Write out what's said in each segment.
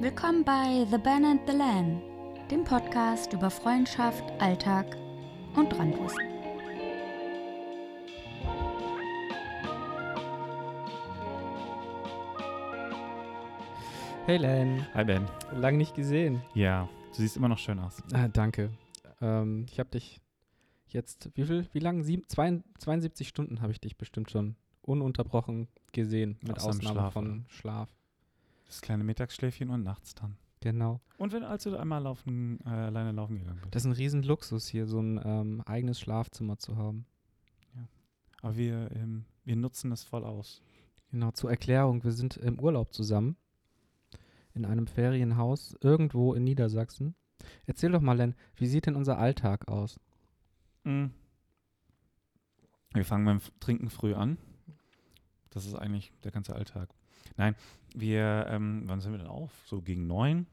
Willkommen bei The Ben and the Lan, dem Podcast über Freundschaft, Alltag und Randwissen. Hey Len, Hi Ben. lang nicht gesehen. Ja, du siehst immer noch schön aus. Ah, danke. Ähm, ich habe dich jetzt, wie viel, wie lang? Sieben, zwei, 72 Stunden habe ich dich bestimmt schon ununterbrochen gesehen, mit Außer im Ausnahme Schlaf, von oder? Schlaf. Das kleine Mittagsschläfchen und nachts dann. Genau. Und wenn als du einmal laufen, äh, alleine laufen gegangen bist. Das ist ein Riesenluxus hier, so ein ähm, eigenes Schlafzimmer zu haben. Aber wir, ähm, wir nutzen es voll aus. Genau, zur Erklärung, wir sind im Urlaub zusammen in einem Ferienhaus irgendwo in Niedersachsen. Erzähl doch mal, Len, wie sieht denn unser Alltag aus? Mhm. Wir fangen beim Trinken früh an. Das ist eigentlich der ganze Alltag. Nein, wir, ähm, wann sind wir denn auf? So gegen neun.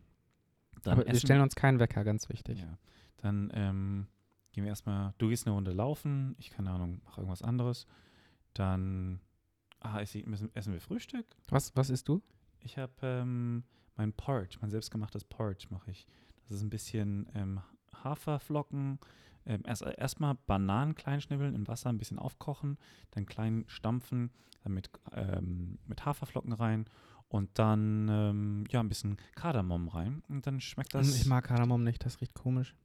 Dann Aber wir stellen uns keinen Wecker, ganz wichtig. Ja. Dann ähm, gehen wir erstmal, du gehst eine Runde laufen, ich keine Ahnung, mache irgendwas anderes. Dann, ah, ich, müssen, essen wir Frühstück. Was, was isst du? Ich habe ähm, mein Porridge, mein selbstgemachtes Porridge mache ich. Das ist ein bisschen ähm, Haferflocken. Ähm, erst erstmal Bananen klein schnibbeln, im Wasser ein bisschen aufkochen, dann klein stampfen, dann mit, ähm, mit Haferflocken rein und dann ähm, ja ein bisschen Kardamom rein und dann schmeckt das. ich mag Kardamom nicht, das riecht komisch.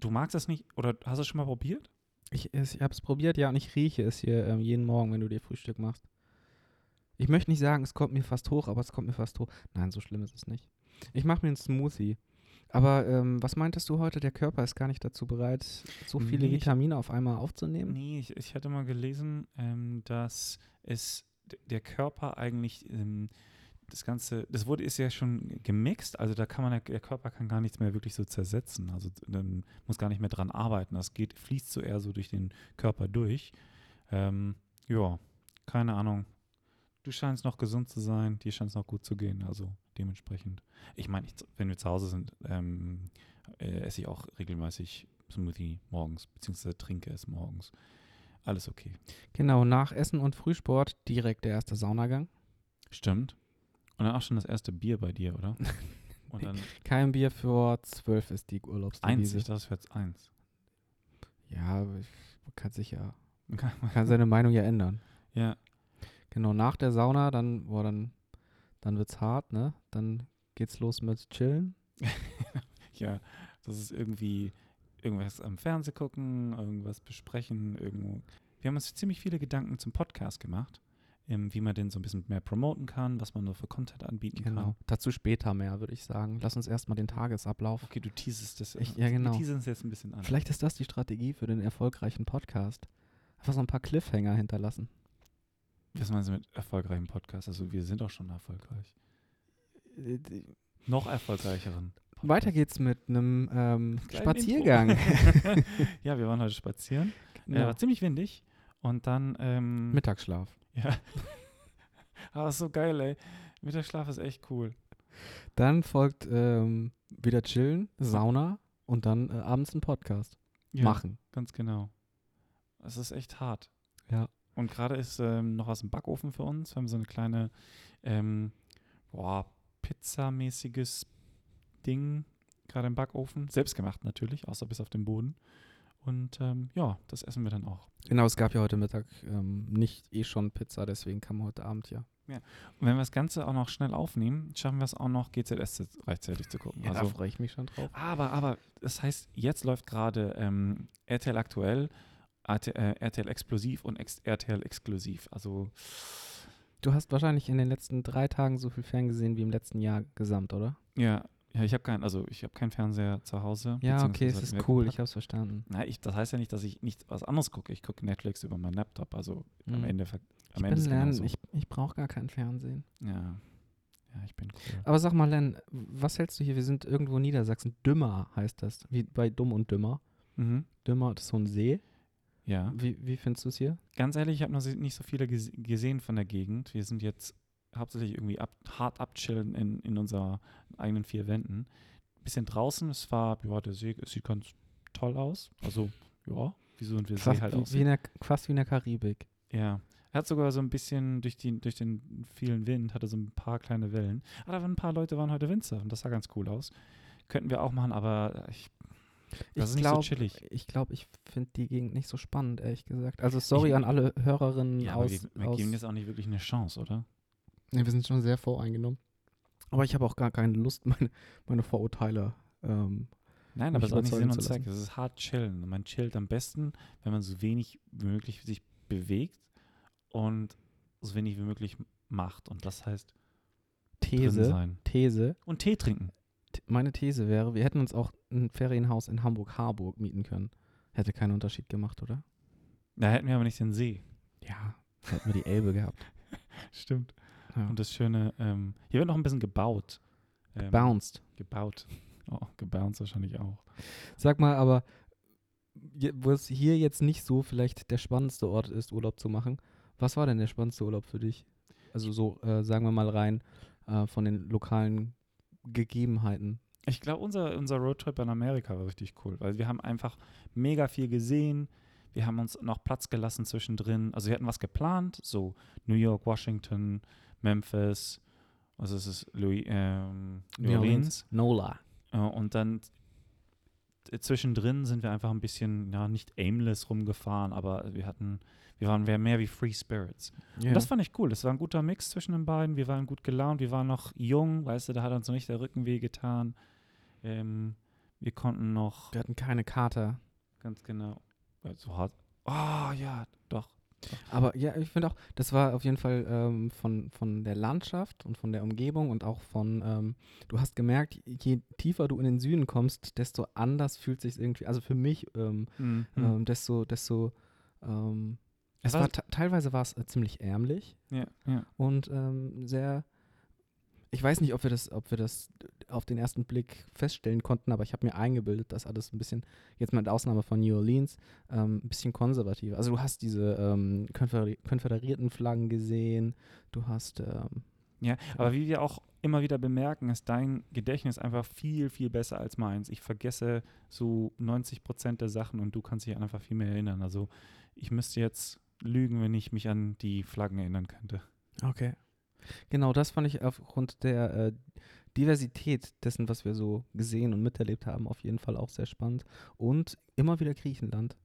du magst das nicht oder hast du es schon mal probiert? Ich, ich habe es probiert, ja, und ich rieche es hier ähm, jeden Morgen, wenn du dir Frühstück machst. Ich möchte nicht sagen, es kommt mir fast hoch, aber es kommt mir fast hoch. Nein, so schlimm ist es nicht. Ich mache mir einen Smoothie. Aber ähm, was meintest du heute? Der Körper ist gar nicht dazu bereit, so viele Nee, Vitamine auf einmal aufzunehmen? Nee, ich, ich hatte mal gelesen, ähm, dass es der Körper eigentlich ähm, das Ganze, das wurde ist ja schon gemixt, also da kann man, der Körper kann gar nichts mehr wirklich so zersetzen, also dann muss gar nicht mehr dran arbeiten. Das geht, fließt so eher so durch den Körper durch. Ähm, ja, keine Ahnung. Du scheinst noch gesund zu sein, dir scheint es noch gut zu gehen, also dementsprechend. Ich meine, wenn wir zu Hause sind, ähm, äh, esse ich auch regelmäßig Smoothie morgens, beziehungsweise trinke es morgens. Alles okay. Genau, nach Essen und Frühsport direkt der erste Saunagang. Stimmt. Und dann auch schon das erste Bier bei dir, oder? Kein Bier für zwölf ist die eins, Urlaubsdevise. ich dachte, das wäre jetzt eins. Ja, ich, man kann sich ja, Man kann- man kann seine Meinung ja ändern. Ja, Genau, nach der Sauna, dann, boah, dann, dann wird's hart, ne? Dann geht's los mit Chillen. ja, das ist irgendwie irgendwas am Fernsehen gucken, irgendwas besprechen, irgendwo. Wir haben uns ziemlich viele Gedanken zum Podcast gemacht, ähm, wie man den so ein bisschen mehr promoten kann, was man nur für Content anbieten Genau. kann. Dazu später mehr, würde ich sagen. Lass uns erstmal den Tagesablauf. Okay, du teasest das. Ich- ja, genau. Wir teasern es jetzt ein bisschen an. Vielleicht ist das die Strategie für den erfolgreichen Podcast. Einfach so ein paar Cliffhanger hinterlassen. Was meinst du mit erfolgreichem Podcast? Also wir sind auch schon erfolgreich. Noch erfolgreicheren. Weiter geht's mit einem ähm, Spaziergang. Ja, wir waren heute spazieren. Ja. Genau. war ziemlich windig. Und dann, ähm, Mittagsschlaf. ja. Aber ist so geil, ey. Mittagsschlaf ist echt cool. Dann folgt ähm, wieder Chillen, Sauna und dann äh, abends ein Podcast Ja, machen. Ganz genau. Es ist echt hart. Ja. Und gerade ist ähm, noch was im Backofen für uns. Wir haben so eine kleine, ähm, boah, Pizzamäßiges Ding gerade im Backofen. Selbstgemacht natürlich, außer bis auf den Boden. Und ähm, ja, das essen wir dann auch. Genau, es gab ja heute Mittag ähm, nicht eh schon Pizza, deswegen kam heute Abend ja. Und wenn wir das Ganze auch noch schnell aufnehmen, schaffen wir es auch noch GZS rechtzeitig zu gucken. da also, freue ich mich schon drauf. aber, aber, das heißt, jetzt läuft gerade ähm, RTL aktuell, RTL explosiv und RTL exklusiv. Also Du hast wahrscheinlich in den letzten drei Tagen so viel Ferngesehen wie im letzten Jahr gesamt, oder? ja, ja, ich habe kein, also ich habe keinen Fernseher zu Hause. Ja, okay, es ist wir cool, ich habe es verstanden. Na, ich, das heißt ja nicht, dass ich nicht was anderes gucke. Ich gucke Netflix über meinen Laptop. Also am Mhm. Ende, am Ich Ende bin Len, ich, ich brauche gar kein Fernsehen. ja. ja, ich bin cool. Aber sag mal, Len, was hältst du hier? Wir sind irgendwo in Niedersachsen. Dümmer heißt das, wie bei Dumm und Dümmer. Mhm. Dümmer, das ist so ein See. Ja. Wie, wie findest du es hier? Ganz ehrlich, ich habe noch nicht so viele ges gesehen von der Gegend. Wir sind jetzt hauptsächlich irgendwie ab hart abchillen in, in unseren eigenen vier Wänden. Bisschen draußen, es war, ja, der See es sieht ganz toll aus. Also, ja, wieso und wir See Fast, halt wie in der, fast wie in der Karibik. Ja, Er hat sogar so ein bisschen durch, die, durch den vielen Wind, hatte so ein paar kleine Wellen. Aber ein paar Leute, waren heute Winzer und das sah ganz cool aus. Könnten wir auch machen, aber ich, das ist ich nicht so glaube, chillig. ich, glaub, ich finde die Gegend nicht so spannend, ehrlich gesagt. Also sorry Ich- an alle Hörerinnen Ja, aber aus. wir, wir aus geben jetzt auch nicht wirklich eine Chance, oder? nee, wir sind schon sehr voreingenommen. Aber ich habe auch gar keine Lust, meine, meine Vorurteile. Ähm, Nein, aber es ist auch nicht Sinn und Zweck. Es ist hart chillen. Und man chillt am besten, wenn man so wenig wie möglich sich bewegt und so wenig wie möglich macht. Und das heißt drin These, sein. These. Und Tee trinken. Meine These wäre, wir hätten uns auch ein Ferienhaus in Hamburg-Harburg mieten können. Hätte keinen Unterschied gemacht, oder? Da hätten wir aber nicht den See. Ja, hätten wir die Elbe gehabt. Stimmt. Ja. Und das Schöne, ähm, hier wird noch ein bisschen gebaut. Ähm, Bounced. Gebaut. Oh, gebounced wahrscheinlich auch. Sag mal, aber wo es hier jetzt nicht so vielleicht der spannendste Ort ist, Urlaub zu machen, was war denn der spannendste Urlaub für dich? Also so, äh, sagen wir mal rein äh, von den lokalen Gegebenheiten. Ich glaube, unser, unser Roadtrip in Amerika war richtig cool, weil wir haben einfach mega viel gesehen. Wir haben uns noch Platz gelassen zwischendrin. Also wir hatten was geplant, so New York, Washington, Memphis, also es ist Louis, ähm, New Orleans. Nola. Äh, und dann zwischendrin sind wir einfach ein bisschen, ja, nicht aimless rumgefahren, aber wir hatten, wir waren mehr- wie Free Spirits. Ja. Und das fand ich cool. Das war ein guter Mix zwischen den beiden. Wir waren gut gelaunt, wir waren noch jung, weißt du, da hat uns noch nicht der Rücken weh getan. Ähm, wir konnten noch wir hatten keine Kater. ganz genau so hart. Oh ja, doch. Aber ja, ich finde auch, das war auf jeden Fall ähm, von, von der Landschaft und von der Umgebung und auch von, ähm, du hast gemerkt, je tiefer du in den Süden kommst, desto anders fühlt sich irgendwie, also für mich, ähm, Mhm. ähm, desto, desto, ähm, es war- war, te- teilweise war es äh, ziemlich ärmlich ja, ja. und ähm, sehr, ich weiß nicht, ob wir das, ob wir das auf den ersten Blick feststellen konnten, aber ich habe mir eingebildet, dass alles ein bisschen, jetzt mit Ausnahme von New Orleans, ähm, ein bisschen konservativer. Also du hast diese ähm, konföderi konföderierten Flaggen gesehen, du hast ähm, Ja, aber wie wir auch immer wieder bemerken, ist dein Gedächtnis einfach viel, viel besser als meins. Ich vergesse so 90 Prozent der Sachen und du kannst dich einfach viel mehr erinnern. Also ich müsste jetzt lügen, wenn ich mich an die Flaggen erinnern könnte. Okay. Genau, das fand ich aufgrund der äh, Diversität dessen, was wir so gesehen und miterlebt haben, auf jeden Fall auch sehr spannend. Und immer wieder Griechenland.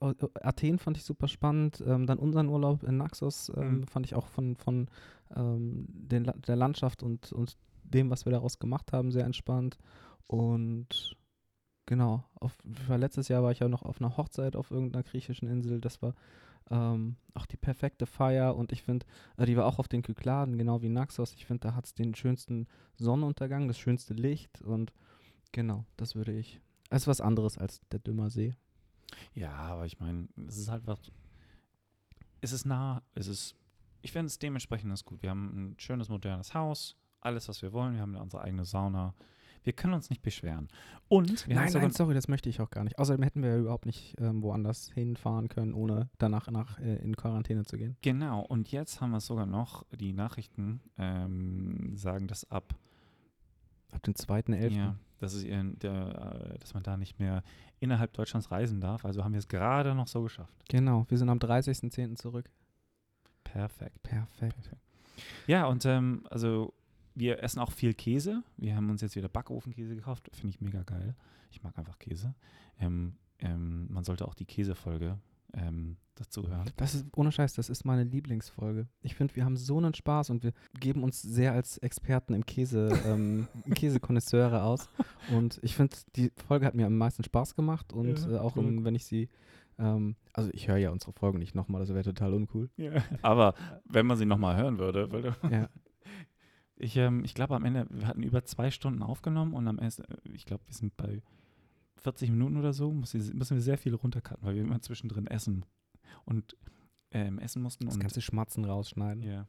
Athen fand ich super spannend. Ähm, dann unseren Urlaub in Naxos ähm, Mhm. fand ich auch von, von ähm, den, der Landschaft und, und dem, was wir daraus gemacht haben, sehr entspannt. Und genau, auf, letztes Jahr war ich ja noch auf einer Hochzeit auf irgendeiner griechischen Insel. Das war ähm, auch die perfekte Feier und ich finde, äh, die war auch auf den Kykladen, genau wie Naxos. Ich finde, da hat es den schönsten Sonnenuntergang, das schönste Licht und genau, das würde ich. Es ist was anderes als der Dümmer See. Ja, aber ich meine, es ist halt was. Es ist nah, es ist. Ich finde es dementsprechend ist gut. Wir haben ein schönes, modernes Haus, alles, was wir wollen. Wir haben unsere eigene Sauna. Wir können uns nicht beschweren. Und wir nein, nein, sorry, das möchte ich auch gar nicht. Außerdem hätten wir ja überhaupt nicht ähm, woanders hinfahren können, ohne danach nach, äh, in Quarantäne zu gehen. Genau, und jetzt haben wir sogar noch, die Nachrichten ähm, sagen, dass ab, Ab dem 2.11. ja, dass, es ihren, der, äh, dass man da nicht mehr innerhalb Deutschlands reisen darf. Also haben wir es gerade noch so geschafft. Genau, wir sind am 30.10. zurück. Perfekt. Perfekt. Ja, und ähm, also wir essen auch viel Käse. Wir haben uns jetzt wieder Backofenkäse gekauft. Finde ich mega geil. Ich mag einfach Käse. Ähm, ähm, man sollte auch die Käsefolge ähm, dazu hören. Das ist, ohne Scheiß, das ist meine Lieblingsfolge. Ich finde, wir haben so einen Spaß und wir geben uns sehr als Experten im Käse, ähm, Käsekonnoisseure aus. Und ich finde, die Folge hat mir am meisten Spaß gemacht und Ja, äh, auch cool. im, wenn ich sie, ähm, also ich höre ja unsere Folgen nicht nochmal, das wäre total uncool. Aber wenn man sie nochmal hören würde, würde Ja. Ich, ähm, ich glaube, am Ende, wir hatten über zwei Stunden aufgenommen und am Ende, ich glaube, wir sind bei 40 Minuten oder so, müssen, wir sehr viel runtercutten, weil wir immer zwischendrin essen und ähm, essen mussten. Das und, ganze Schmatzen rausschneiden. Ja,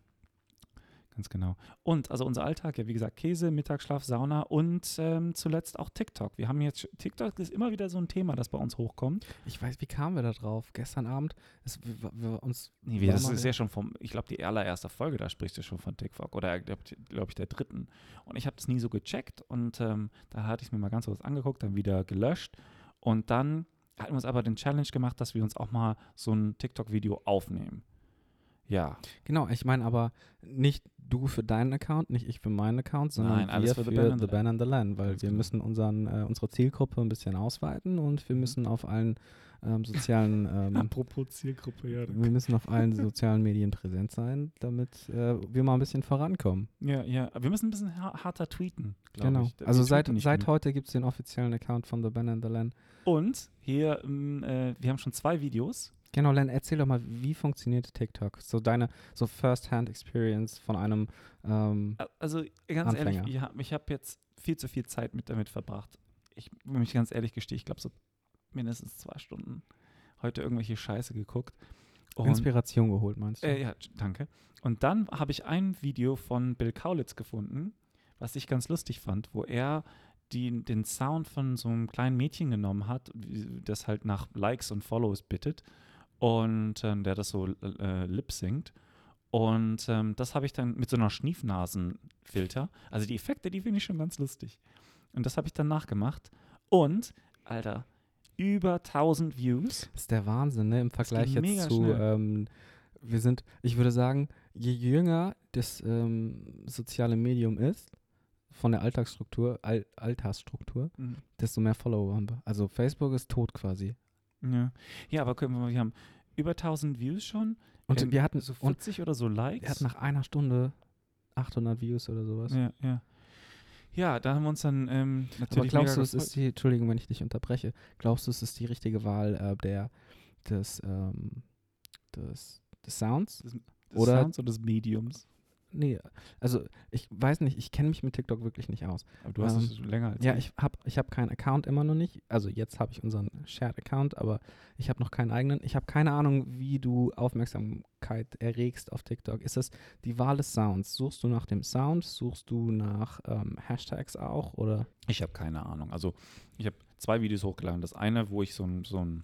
ganz genau. Und also unser Alltag, ja, wie gesagt, Käse, Mittagsschlaf, Sauna und ähm, zuletzt auch TikTok. Wir haben jetzt, TikTok ist immer wieder so ein Thema, das bei uns hochkommt. Ich weiß, wie kamen wir da drauf? Gestern Abend, es, wir, wir uns, Nee, war das ist ja schon vom, ich glaube, die allererste Folge, da sprichst du schon von TikTok oder glaube glaub ich der dritten. Und ich habe das nie so gecheckt und ähm, da hatte ich es mir mal ganz kurz angeguckt, dann wieder gelöscht und dann hatten wir uns aber den Challenge gemacht, dass wir uns auch mal so ein TikTok-Video aufnehmen. Ja. Genau, ich meine aber nicht du für deinen Account, nicht ich für meinen Account, sondern Nein, alles wir für für The and The the Ban and the Land, weil wir genau. müssen unseren, äh, unsere Zielgruppe ein bisschen ausweiten und wir müssen auf allen ähm, sozialen ähm, Apropos Zielgruppe, ja. wir müssen auf allen sozialen Medien präsent sein, damit äh, wir mal ein bisschen vorankommen. Ja, ja. Wir müssen ein bisschen ha- harter tweeten, glaube Genau. ich. Wir Also seit, seit heute gibt es den offiziellen Account von The Ban and the Land. Und hier, ähm, äh, wir haben schon zwei Videos. Genau, Len, erzähl doch mal, wie funktioniert TikTok? So deine so First-Hand-Experience von einem ähm, Also ganz Anfänger. ehrlich, ich habe jetzt viel zu viel Zeit mit damit verbracht. Ich will mich ganz ehrlich gestehen, ich glaube so mindestens zwei Stunden heute irgendwelche Scheiße geguckt. Und, Inspiration geholt, meinst du? äh, ja, danke. Und dann habe ich ein Video von Bill Kaulitz gefunden, was ich ganz lustig fand, wo er die, den Sound von so einem kleinen Mädchen genommen hat, das halt nach Likes und Follows bittet und ähm, der das so äh, lip singt. Und ähm, das habe ich dann mit so einer Schniefnasenfilter. Also die Effekte, die finde ich schon ganz lustig. Und das habe ich dann nachgemacht. Und, Alter, über 1000 Views. Das ist der Wahnsinn, ne? Im Vergleich jetzt zu, ähm, wir sind, ich würde sagen, je jünger das ähm, soziale Medium ist, von der Alltagsstruktur, Al Alltagsstruktur, desto mehr Follower haben wir. Also Facebook ist tot quasi. Ja, ja aber gucken wir mal, wir haben über 1000 Views schon. Und ähm, wir hatten so und 40 oder so Likes. er hat nach einer Stunde 800 Views oder sowas. Ja, ja. Ja, da haben wir uns dann ähm, Aber natürlich. glaubst du, es ist die, Entschuldigung, wenn ich dich unterbreche, glaubst du, es ist die richtige Wahl äh, der, des, ähm, des, des Sounds? des oder- Sounds oder des Mediums? Nee, also ich weiß nicht, ich kenne mich mit TikTok wirklich nicht aus. Aber du hast Ähm, es länger als Ja, ich habe ich hab keinen Account immer noch nicht. Also jetzt habe ich unseren Shared-Account, aber ich habe noch keinen eigenen. Ich habe keine Ahnung, wie du Aufmerksamkeit erregst auf TikTok. Ist das die Wahl des Sounds? Suchst du nach dem Sound? Suchst du nach ähm, Hashtags auch? Oder? Ich habe keine Ahnung. Also ich habe zwei Videos hochgeladen. Das eine, wo ich so ein, so ein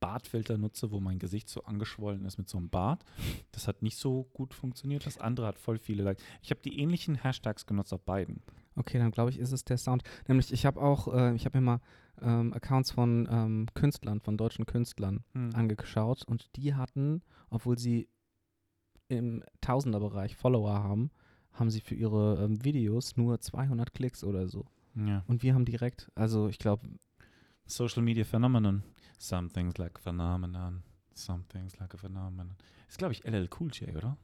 Bartfilter nutze, wo mein Gesicht so angeschwollen ist mit so einem Bart. Das hat nicht so gut funktioniert. Das andere hat voll viele Likes. Ich habe die ähnlichen Hashtags genutzt auf beiden. Okay, dann glaube ich, ist es der Sound. Nämlich, ich habe auch, äh, ich habe mir mal ähm, Accounts von ähm, Künstlern, von deutschen Künstlern Hm. angeschaut und die hatten, obwohl sie im Tausenderbereich Follower haben, haben sie für ihre ähm, Videos nur 200 Klicks oder so. Ja. Und wir haben direkt, also ich glaube, Social Media Phenomenon. Some things like a phenomenon. Some things like a phenomenon. Ist, glaube ich, LL Cool J, oder?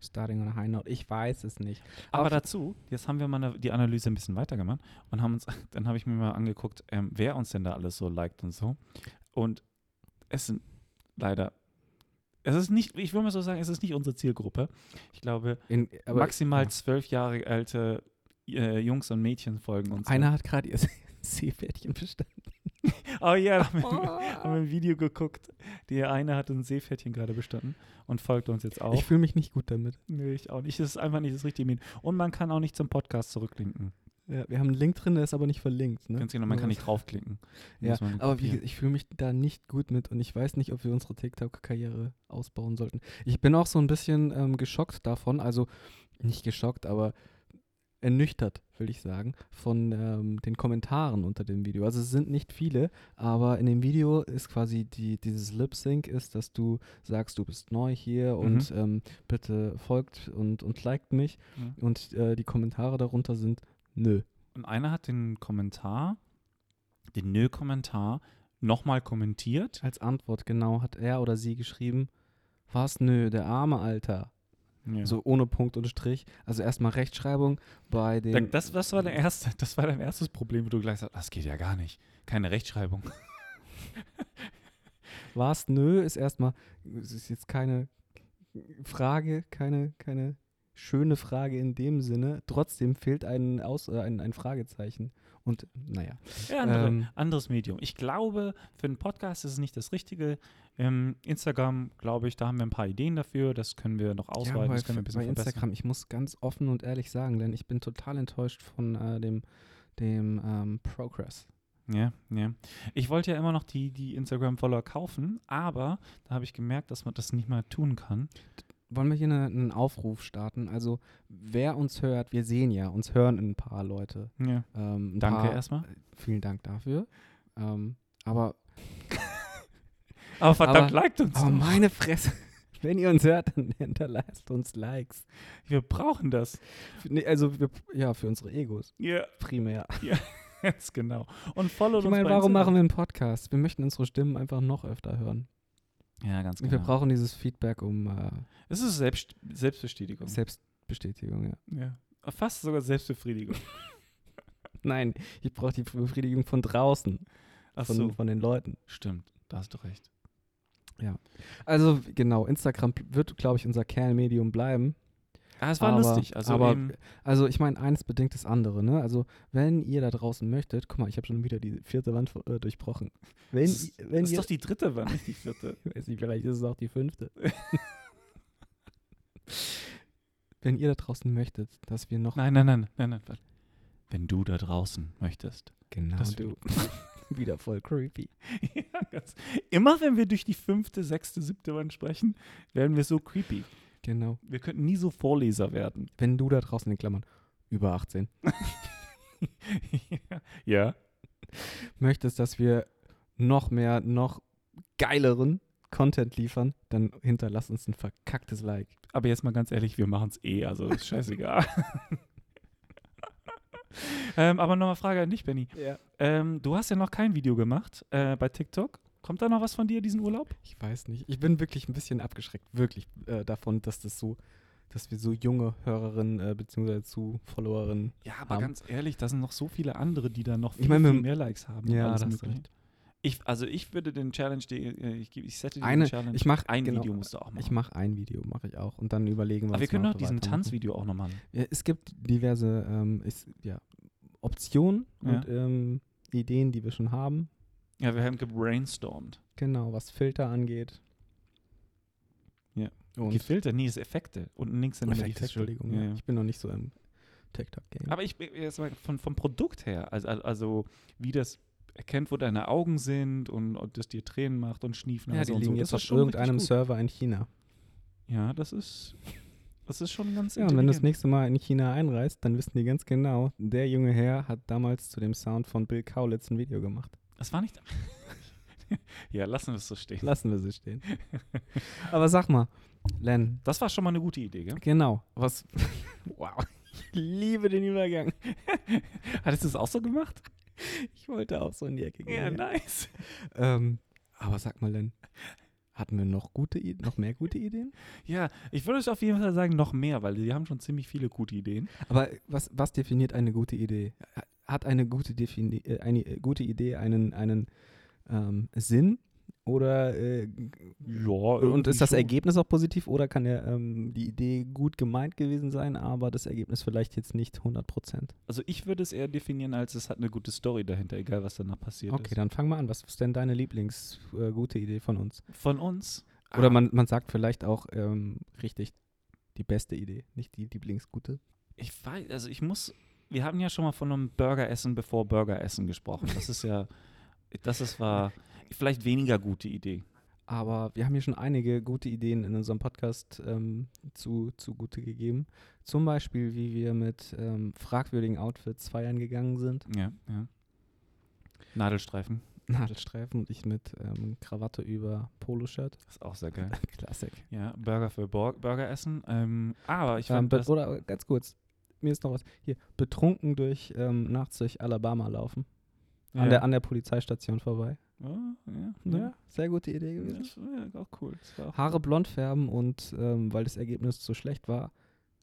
Starting on a High Note, ich weiß es nicht. Aber Auf- dazu, jetzt haben wir mal ne- die Analyse ein bisschen weitergemacht und haben uns, dann habe ich mir mal angeguckt, ähm, wer uns denn da alles so liked und so. Und es sind leider, es ist nicht, ich will mal so sagen, es ist nicht unsere Zielgruppe. Ich glaube, In, aber, maximal ja. zwölf Jahre alte äh, Jungs und Mädchen folgen uns. Einer hat gerade ihr Seepferdchen bestanden. Oh ja, da haben wir, Oh. haben wir ein Video geguckt. Der eine hat ein Seepferdchen gerade bestanden und folgt uns jetzt auch. Ich fühle mich nicht gut damit. nee, ich auch nicht. Das ist einfach nicht das richtige Medium. Und man kann auch nicht zum Podcast zurücklinken. Ja, wir haben einen Link drin, der ist aber nicht verlinkt. Ne? Ganz genau, man kann nicht draufklicken. Ja, aber wie, ich fühle mich da nicht gut mit und ich weiß nicht, ob wir unsere TikTok-Karriere ausbauen sollten. Ich bin auch so ein bisschen ähm, geschockt davon, also nicht geschockt, aber ernüchtert, will ich sagen, von ähm, den Kommentaren unter dem Video. Also es sind nicht viele, aber in dem Video ist quasi die, dieses Lip-Sync ist, dass du sagst, du bist neu hier und ähm, bitte folgt und, und liked mich. Ja. Und äh, die Kommentare darunter sind nö. Und einer hat den Kommentar, den Nö-Kommentar, nochmal kommentiert. Als Antwort genau hat er oder sie geschrieben, was nö, der arme Alter. Ja. So ohne Punkt und Strich. Also erstmal Rechtschreibung bei den. das, das, war der erste, das war dein erstes Problem, wo du gleich sagst, das geht ja gar nicht. Keine Rechtschreibung. Was nö ist erstmal, es ist jetzt keine Frage, keine, keine schöne Frage in dem Sinne. Trotzdem fehlt ein, Aus, äh, ein, ein Fragezeichen. Und naja. Ja, andere, Ähm. anderes Medium. Ich glaube, für einen Podcast ist es nicht das Richtige. Ähm, Instagram, glaube ich, da haben wir ein paar Ideen dafür. Das können wir noch Ja, ausweiten, bei, das können wir ein bisschen bei verbessern. Instagram, ich muss ganz offen und ehrlich sagen, denn ich bin total enttäuscht von äh, dem, dem ähm, Progress. Ja, ja. Ich wollte ja immer noch die, die Instagram-Follower kaufen, aber da habe ich gemerkt, dass man das nicht mal tun kann. Wollen wir hier eine, einen Aufruf starten? Also, wer uns hört, wir sehen ja, uns hören ein paar Leute. Ja. Ähm, Danke paar, erstmal. Vielen Dank dafür. Ähm, aber, Aber verdammt, Aber- liked uns. aber doch. meine Fresse, Wenn ihr uns hört, dann hinterlasst uns Likes. Wir brauchen das. Nee, also, wir, ja, für unsere Egos Ja, primär. ganz genau. Und follow Ich uns meine, bei warum machen Instagram. wir einen Podcast? Wir möchten unsere Stimmen einfach noch öfter hören. Ja, ganz genau. Wir brauchen dieses Feedback um äh, Es ist Selbst Selbstbestätigung. Selbstbestätigung, ja. ja. Fast sogar Selbstbefriedigung. Nein, ich brauche die Befriedigung von draußen, Ach von, so. von den Leuten. Stimmt, da hast du recht. Also genau, Instagram wird, glaube ich, unser Kernmedium bleiben. Ah, es war aber, lustig. Also aber, also ich meine, eines bedingt das andere. Ne? Also wenn ihr da draußen möchtet, guck mal, ich habe schon wieder die vierte Wand äh, durchbrochen. Wenn, das ist, wenn das ist ihr, doch die dritte Wand, nicht die vierte. ich weiß nicht, vielleicht ist es auch die fünfte. wenn ihr da draußen möchtet, dass wir noch nein, nein, nein, nein, nein. warte. Wenn du da draußen möchtest. genau das du wieder voll creepy. ja, ganz, immer wenn wir durch die fünfte, sechste, siebte Wand sprechen, werden wir so creepy. Genau. Wir könnten nie so Vorleser werden. Wenn du da draußen in Klammern über 18 ja. möchtest, dass wir noch mehr, noch geileren Content liefern, dann hinterlass uns ein verkacktes Like. Aber jetzt mal ganz ehrlich, wir machen es eh, also ist scheißegal. ähm, aber nochmal Frage an dich, Benny. Ja. Ähm, du hast ja noch kein Video gemacht äh, bei TikTok. Kommt da noch was von dir diesen Urlaub? Ich weiß nicht. Ich bin wirklich ein bisschen abgeschreckt, wirklich äh, davon, dass das so, dass wir so junge Hörerinnen äh, beziehungsweise zu Followerinnen. Ja, aber Haben. ganz ehrlich, da sind noch so viele andere, die da noch Ich viel, mein, viel mehr Likes haben. Ja, und alles da hast du Mögliche. Ich, also ich würde den Challenge, die, äh, ich, ich sette Eine, den Challenge. ich mache ein genau, Video musst du auch machen. Ich mache ein Video, mache ich auch und dann überlegen wir aber wir können doch diesen. Tanzvideo auch noch machen. Ja, es gibt diverse ähm, ist, ja, Optionen Ja. und ähm, Ideen, die wir schon haben. Ja, wir haben gebrainstormt. Genau, was Filter angeht. Ja. Und Gefiltert, nee, ist Effekte. Und links sind die Effekte. Entschuldigung. Ja. Ich bin noch nicht so im TikTok-Game. Aber ich bin jetzt mal von, vom Produkt her, also, also wie das erkennt, wo deine Augen sind und ob das dir Tränen macht und Schniefen. ja, die liegen so. jetzt auf irgendeinem. Server in China. Ja, das ist, das ist schon ganz Ja, und wenn du das nächste Mal in China einreist, dann wissen die ganz genau, der junge Herr hat damals zu dem Sound von Bill Kaulitz ein Video gemacht. Das war nicht. ja, lassen wir es so stehen. Lassen wir sie stehen. Aber sag mal, Len, Das war schon mal eine gute Idee, gell? genau, was. wow, ich liebe den Übergang. Hattest du das auch so gemacht? Ich wollte auch so in die Ecke gehen. nice. Ähm, aber sag mal, Len, hatten wir noch gute, I noch mehr gute Ideen? Ja, ich würde euch auf jeden Fall sagen, noch mehr, weil die haben schon ziemlich viele gute Ideen. Aber was, was definiert eine gute Idee? Hat eine gute, Defini äh, eine äh, gute Idee einen, einen ähm, Sinn? Oder äh, Ja, und ist das Ergebnis auch positiv oder kann ja, ähm, die Idee gut gemeint gewesen sein, aber das Ergebnis vielleicht jetzt nicht 100 Prozent? Also ich würde es eher definieren, als es hat eine gute Story dahinter, egal was danach passiert Okay, ist. dann fang mal an. Was ist denn deine Lieblings äh, Idee von uns? Von uns. Oder Ah, man, man sagt vielleicht auch ähm, richtig die beste Idee, nicht die Lieblingsgute. Ich weiß, also ich muss, wir haben ja schon mal von einem Burger essen bevor Burger essen gesprochen. Das ist ja, das ist war vielleicht weniger gute Idee. Aber wir haben hier schon einige gute Ideen in unserem Podcast ähm, zu, zugute gegeben. Zum Beispiel, wie wir mit ähm, fragwürdigen Outfits feiern gegangen sind. Ja, ja. Nadelstreifen, Nadelstreifen und ich mit ähm, Krawatte über Poloshirt. das ist auch sehr geil. Klassik. Ja, Burger für Bor Burger essen. Ähm, aber ich Ähm, fand oder ganz kurz, mir ist noch was. Hier, betrunken durch, ähm, nachts durch Alabama laufen. ja. An, der, an der Polizeistation vorbei. ja, ja, Ja, ja. sehr gute Idee gewesen. ja auch cool. Auch Haare blond färben und ähm, weil das Ergebnis so schlecht war,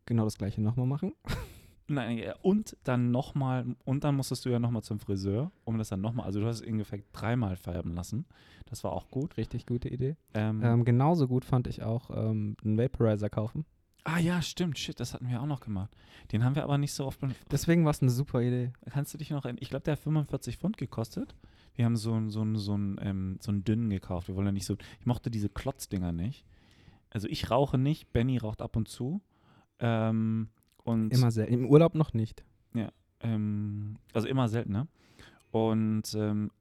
genau das gleiche nochmal machen. Nein, und dann nochmal, und dann musstest du ja nochmal zum Friseur, um das dann nochmal, also du hast es im Endeffekt dreimal färben lassen. Das war auch gut. Richtig gute Idee. Ähm, Ähm, genauso gut fand ich auch ähm, einen Vaporizer kaufen. Ah ja, stimmt, shit, das hatten wir auch noch gemacht. Den haben wir aber nicht so oft. Deswegen war es eine super Idee. Kannst du dich noch erinnern? Ich glaube, der hat 45 Pfund gekostet. Wir haben so einen so einen- so ähm, so einen dünnen gekauft. Wir wollen ja nicht so, ich mochte diese Klotzdinger nicht. Also ich rauche nicht, Benny raucht ab und zu. Ähm, und Immer selten. Im Urlaub noch nicht. Ähm, also immer seltener. Und ähm,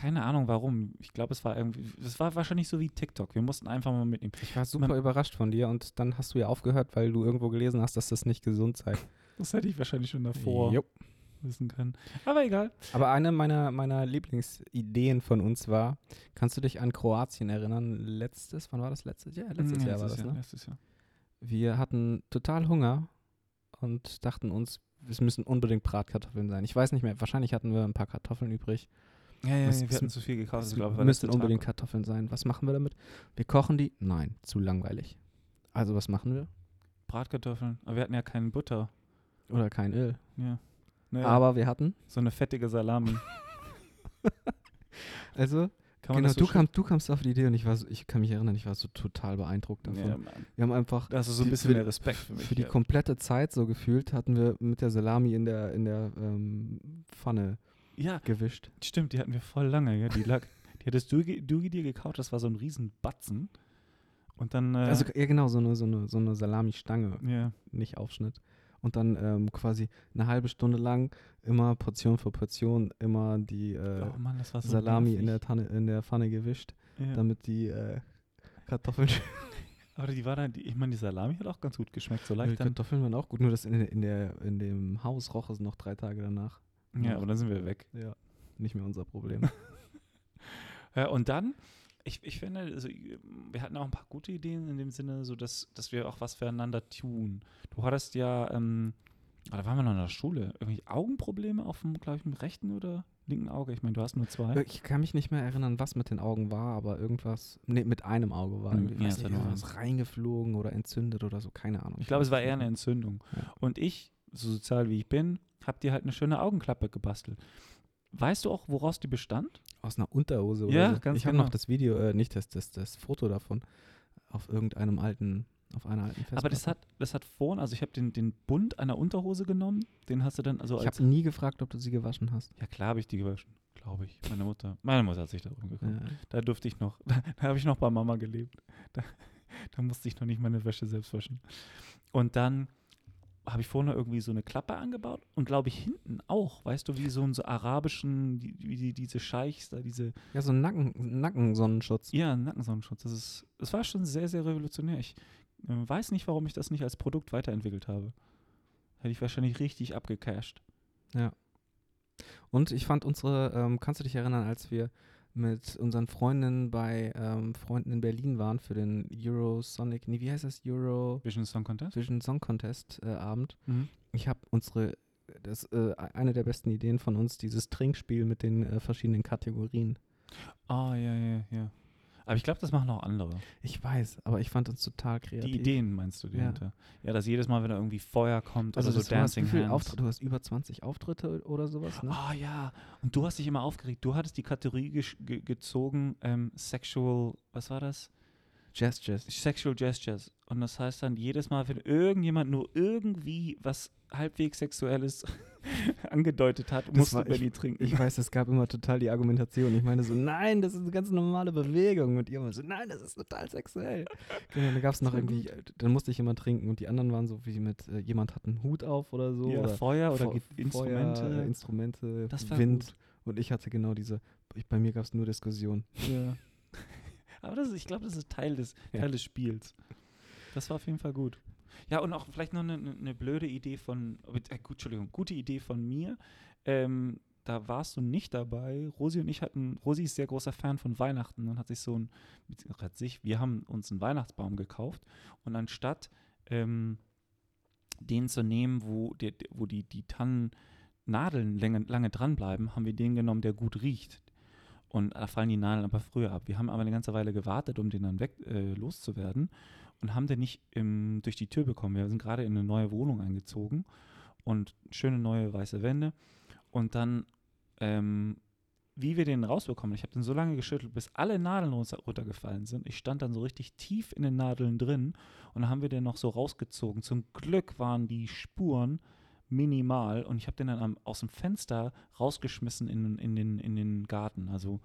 keine Ahnung warum. Ich glaube, es war irgendwie, es war wahrscheinlich so wie TikTok. Wir mussten einfach mal mitnehmen. Ich war super Man- überrascht von dir und dann hast du ja aufgehört, weil du irgendwo gelesen hast, dass das nicht gesund sei. Das hätte ich wahrscheinlich schon davor. Jo. wissen können. Aber egal. Aber eine meiner, meiner Lieblingsideen von uns war, kannst du dich an Kroatien erinnern? Letztes, wann war das letztes Jahr? Letztes Ja, Jahr war das, Jahr, ne? letztes Jahr. Wir hatten total Hunger und dachten uns, es müssen unbedingt Bratkartoffeln sein. Ich weiß nicht mehr, wahrscheinlich hatten wir ein paar Kartoffeln übrig. Ja, ja, wir hatten zu viel gekauft. Es müssen letzter unbedingt. Kartoffeln sein. Was machen wir damit? Wir kochen die? Nein, zu langweilig. Also was machen wir? Bratkartoffeln. Aber wir hatten ja keine Butter. Oder kein Öl. Ja. Naja, Aber wir hatten, so eine fettige Salami. also genau, das so du, kam, du kamst auf die Idee und ich war so, ich kann mich erinnern, ich war so total beeindruckt davon. Ja. Wir haben einfach Da hast du so ein bisschen für- mehr Respekt für mich. für die ja. komplette Zeit so gefühlt, hatten wir mit der Salami in der, in der ähm, Pfanne ja, gewischt. stimmt, die hatten wir voll lange. Ja. Die, lag, die hattest du, du dir gekauft, das war so ein riesen Batzen. Und dann, äh, Also ja genau, so eine, so eine, so eine Salami-Stange, ja, nicht Aufschnitt. Und dann ähm, quasi eine halbe Stunde lang immer Portion für Portion immer die äh, oh Mann, so Salami in der. Tanne, in der Pfanne gewischt, ja. damit die äh, Kartoffeln Aber die war dann, die, ich meine, die Salami hat auch ganz gut geschmeckt, so Die leicht dann. Kartoffeln waren auch gut, nur das in, in, der, in dem Haus roch es noch drei Tage danach. Ja, aber dann sind wir weg. Ja, nicht mehr unser Problem. Ja, und dann, ich, ich finde, also, wir hatten auch ein paar gute Ideen in dem Sinne, so dass, dass wir auch was füreinander tun. Du hattest ja, ähm, ah, da waren wir noch in der Schule, irgendwie Augenprobleme auf dem, glaube ich, dem rechten oder linken Auge. Ich meine, du hast nur zwei. ich kann mich nicht mehr erinnern, was mit den Augen war, aber irgendwas, nee, mit einem Auge war Hm, irgendwie, ja, weiß nicht, irgendwas reingeflogen oder entzündet oder so, keine Ahnung. Ich glaube, es war eher eine. Entzündung. Ja. Und ich, so sozial wie ich bin, habe dir halt eine schöne Augenklappe gebastelt. Weißt du auch, woraus die bestand? Aus einer Unterhose oder Ja, so. ganz Ich habe genau. noch das Video, äh, nicht das, das, das Foto davon, auf irgendeinem alten, auf einer alten Festplatte. Aber das hat, das hat vorn, also ich habe den, den Bund einer Unterhose genommen, den hast du dann also ich als. habe nie gefragt, ob du sie gewaschen hast. Ja, klar habe ich die gewaschen, glaube ich. Meine Mutter. Meine Mutter hat sich darum gekümmert. Ja. Da durfte ich noch, da, da habe ich noch bei Mama gelebt. Da, da musste ich noch nicht meine Wäsche selbst waschen. Und dann habe ich vorne irgendwie so eine Klappe angebaut und glaube ich hinten auch, weißt du, wie so einen so arabischen, wie die, diese Scheichs da, diese, ja, so ein Nacken, Nackensonnenschutz. ja, Nackensonnenschutz. Das ist, das war schon sehr, sehr revolutionär. Ich äh, weiß nicht, warum ich das nicht als Produkt weiterentwickelt habe. Hätte ich wahrscheinlich richtig abgecasht. Und ich fand unsere, ähm, kannst du dich erinnern, als wir mit unseren Freundinnen bei ähm, Freunden in Berlin waren für den Eurosonic, nee, wie heißt das, Euro Vision Song Contest? Vision Song Contest äh, Abend. Mhm. Ich habe unsere, das äh, eine der besten Ideen von uns, dieses Trinkspiel mit den äh, verschiedenen Kategorien. Ah, ja, ja, ja. Aber ich glaube, das machen auch andere. Ich weiß, aber ich fand uns total kreativ. Die Ideen meinst du, die Ja. hinter. Ja, dass jedes Mal, wenn da irgendwie Feuer kommt Also oder so du hast, Dancing wie viel Hands. Auftritte, du hast über 20 Auftritte oder sowas, ne? Ah ja, und du hast dich immer aufgeregt. Du hattest die Kategorie ge gezogen, ähm, Sexual, was war das? Gestures. Sexual Gestures. Und das heißt dann, jedes Mal, wenn irgendjemand nur irgendwie was halbwegs Sexuelles angedeutet hat, musst war- du Benny trinken. Ich weiß, es gab immer total die Argumentation. Ich meine so, nein, das ist eine ganz normale Bewegung. Und ihr so, nein, das ist total sexuell. Genau, dann gab es noch irgendwie, äh, dann musste ich immer trinken. Und die anderen waren so wie mit, äh, jemand hat einen Hut auf oder so. ja, oder Feuer oder Instrumente. Feuer, Instrumente, Das war Wind. gut. Und ich hatte genau diese, ich, bei mir gab es nur Diskussion. Ja. Aber das ist, ich glaube, das ist Teil des, Ja. Teil des Spiels. Das war auf jeden Fall gut. Ja, und auch vielleicht noch eine, eine blöde Idee von, äh, gut, Entschuldigung, gute Idee von mir. Ähm, da warst du nicht dabei. Rosi und ich hatten, Rosi ist sehr großer Fan von Weihnachten und hat sich so ein, hat sich, wir haben uns einen Weihnachtsbaum gekauft und anstatt ähm, den zu nehmen, wo, der, der- wo die, die Tannennadeln lange, lange dranbleiben, haben wir den genommen, der gut riecht. Und da fallen die Nadeln aber früher ab. Wir haben aber eine ganze Weile gewartet, um den dann weg äh, loszuwerden und haben den nicht im, durch die Tür bekommen. Wir sind gerade in eine neue Wohnung eingezogen und schöne neue weiße Wände. Und dann, ähm, wie wir den rausbekommen, ich habe den so lange geschüttelt, bis alle Nadeln runter, runtergefallen sind. Ich stand dann so richtig tief in den Nadeln drin und dann haben wir den noch so rausgezogen. Zum Glück waren die Spuren minimal und ich habe den dann am, aus dem Fenster rausgeschmissen in, in, den, in den Garten. Also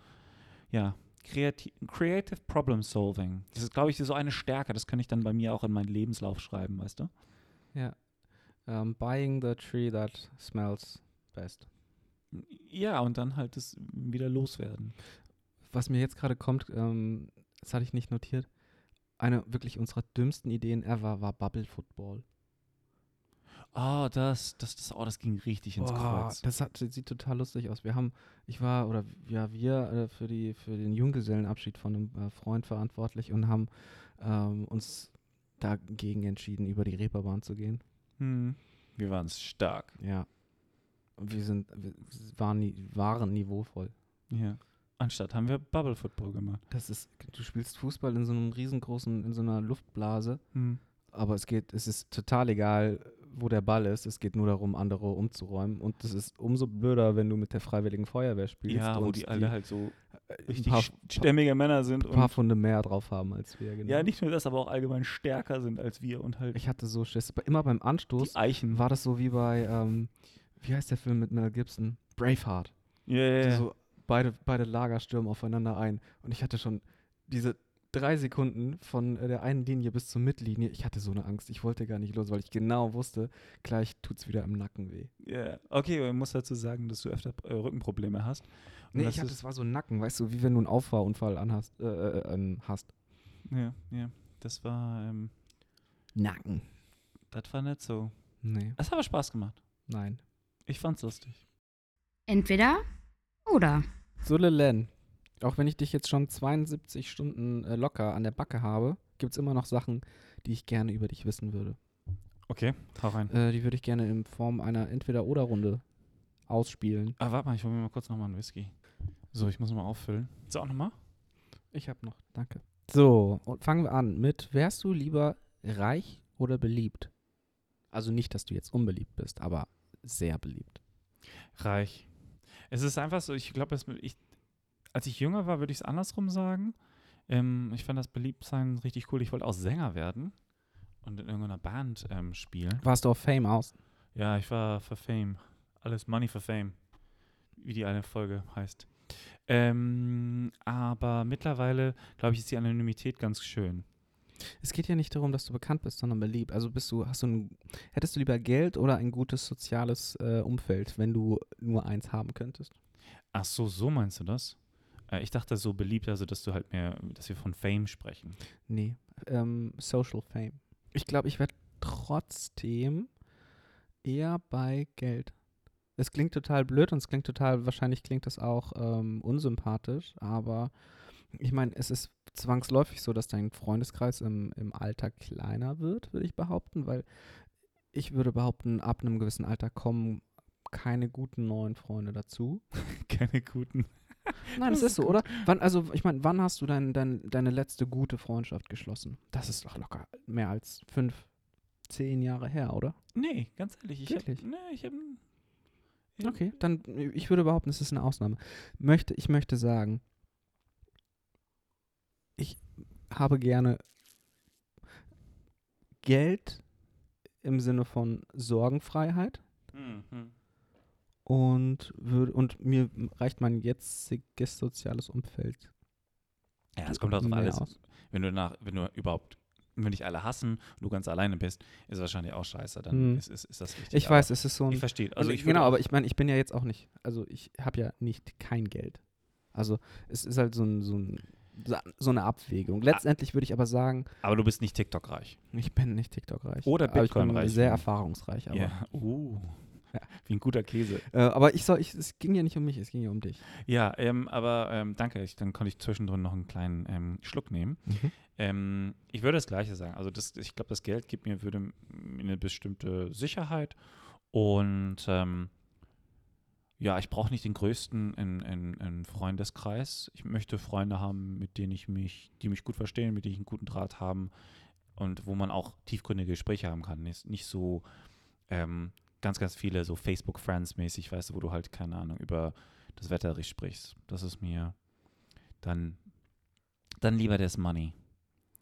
ja, Kreati Creative Problem Solving. Das ist, glaube ich, so eine Stärke. Das kann ich dann bei mir auch in meinen Lebenslauf schreiben, weißt du? Ja. Ähm, buying the tree that smells best. Ja, und dann halt das wieder loswerden. Was mir jetzt gerade kommt, ähm, das hatte ich nicht notiert. Eine wirklich unserer dümmsten Ideen ever war Bubble Football. Oh, das, das, das, oh, das ging richtig ins Boah, Kreuz. das, hat, das sieht total lustig aus. Wir haben, ich war, oder ja, wir äh, für, die, für den Junggesellenabschied von einem äh, Freund verantwortlich und haben ähm, uns dagegen entschieden, über die Reeperbahn zu gehen. Hm. Wir waren stark. Ja. Und wir sind, wir waren, waren niveauvoll. Ja. Anstatt haben wir Bubble Football gemacht. Das ist, du spielst Fußball in so einem riesengroßen, in so einer Luftblase, Hm. aber es geht, es ist total egal, wo der Ball ist. Es geht nur darum, andere umzuräumen. Und das ist umso blöder, wenn du mit der Freiwilligen Feuerwehr spielst. Ja, wo und die alle halt so äh, richtig paar, stämmige Männer sind ein paar und Funde mehr drauf haben als wir. Genau. ja, nicht nur das, aber auch allgemein stärker sind als wir und halt Ich hatte so Schiss. Immer beim Anstoß die Eichen. war das so wie bei, ähm, wie heißt der Film mit Mel Gibson? Braveheart. Ja, ja. So beide, beide Lager stürmen aufeinander ein. Und ich hatte schon diese drei Sekunden von äh, der einen Linie bis zur Mittellinie. Ich hatte so eine Angst. Ich wollte gar nicht los, weil ich genau wusste, gleich tut es wieder im Nacken weh. Ja, okay, aber ich muss dazu sagen, dass du öfter äh, Rückenprobleme hast. Und Nee, das ich hatte, das war so ein Nacken, weißt du, wie wenn du einen Auffahrunfall anhast, äh, äh, ähm, hast. Ja, ja. Das war, ähm, Nacken. das war nicht so. Nee, Es hat aber Spaß gemacht. nein. Ich fand's lustig. Entweder oder. So, Len, auch wenn ich dich jetzt schon 72 Stunden äh, locker an der Backe habe, gibt es immer noch Sachen, die ich gerne über dich wissen würde. Okay, hau rein. Äh, die würde ich gerne in Form einer Entweder-Oder-Runde ausspielen. Ah, warte mal, ich hole mir mal kurz nochmal einen Whisky. So, ich muss mal auffüllen. So, auch nochmal? Ich habe noch, danke. So, und fangen wir an mit, wärst du lieber reich oder beliebt? Also nicht, dass du jetzt unbeliebt bist, aber sehr beliebt. Reich. Es ist einfach so, ich glaube, ich, als ich jünger war, würde ich es andersrum sagen. Ähm, ich fand das Beliebtsein richtig cool. Ich wollte auch Sänger werden und in irgendeiner Band ähm, spielen. Warst du auf Fame aus? Ja, ich war für Fame. Alles Money for Fame. Wie die eine Folge heißt. Ähm, aber mittlerweile, glaube ich, ist die Anonymität ganz schön. Es geht ja nicht darum, dass du bekannt bist, sondern beliebt. Also bist du, hast du ein, hättest du lieber Geld oder ein gutes soziales äh, Umfeld, wenn du nur eins haben könntest? Ach so, so meinst du das? Äh, ich dachte so beliebt, also dass du halt mehr, dass wir von Fame sprechen. Nee, ähm, Social Fame. Ich glaube, ich werde trotzdem eher bei Geld. Es klingt total blöd und es klingt total, wahrscheinlich klingt das auch ähm, unsympathisch, aber ich meine, es ist zwangsläufig so, dass dein Freundeskreis im, im Alter kleiner wird, würde ich behaupten, weil ich würde behaupten, ab einem gewissen Alter kommen keine guten neuen Freunde dazu. Keine guten. Nein, Das das ist so, oder? Wann, also, ich meine, wann hast du dein, dein, deine letzte gute Freundschaft geschlossen? Das ist doch locker mehr als fünf, zehn Jahre her, oder? Nee, ganz ehrlich. Ich Wirklich? Hab, nee, ich habe. Okay, dann, ich würde behaupten, es ist eine Ausnahme. Möchte, ich möchte sagen, ich habe gerne Geld im Sinne von Sorgenfreiheit Mhm. Und, würde, und mir reicht mein jetziges soziales Umfeld. Ja, es kommt auch auf alles. aus. Wenn du nach, wenn du überhaupt, wenn dich alle hassen und du ganz alleine bist, ist wahrscheinlich auch scheiße. Dann Mhm. ist, ist, ist das richtig. Ich weiß, es ist so ein. Ich verstehe. Also Also ich genau, aber ich meine, ich bin ja jetzt auch nicht, also ich habe ja nicht kein Geld. Also es ist halt so, ein, so, ein, so eine Abwägung. Ah. Letztendlich würde ich aber sagen, aber du bist nicht TikTok-reich. ich bin nicht TikTok-reich. Oder aber ich bin Bitcoin-reich. sehr erfahrungsreich. Aber, Ja. Uh. Wie ein guter Käse. äh, aber ich soll, ich, es ging ja nicht um mich, es ging ja um dich. Ja, ähm, aber ähm, danke. Ich, dann konnte ich zwischendrin noch einen kleinen ähm, Schluck nehmen. Ähm, ich würde das Gleiche sagen. Also das, ich glaube, das Geld gibt mir, würde mir eine bestimmte Sicherheit und ähm, ja, ich brauche nicht den größten in, in, in Freundeskreis. Ich möchte Freunde haben, mit denen ich mich, die mich gut verstehen, mit denen ich einen guten Draht haben und wo man auch tiefgründige Gespräche haben kann. Nicht, nicht so ähm, ganz, ganz viele so Facebook-Friends-mäßig, weißt du, wo du halt, keine Ahnung, über das Wetter sprichst. Das ist mir dann, dann lieber das Money.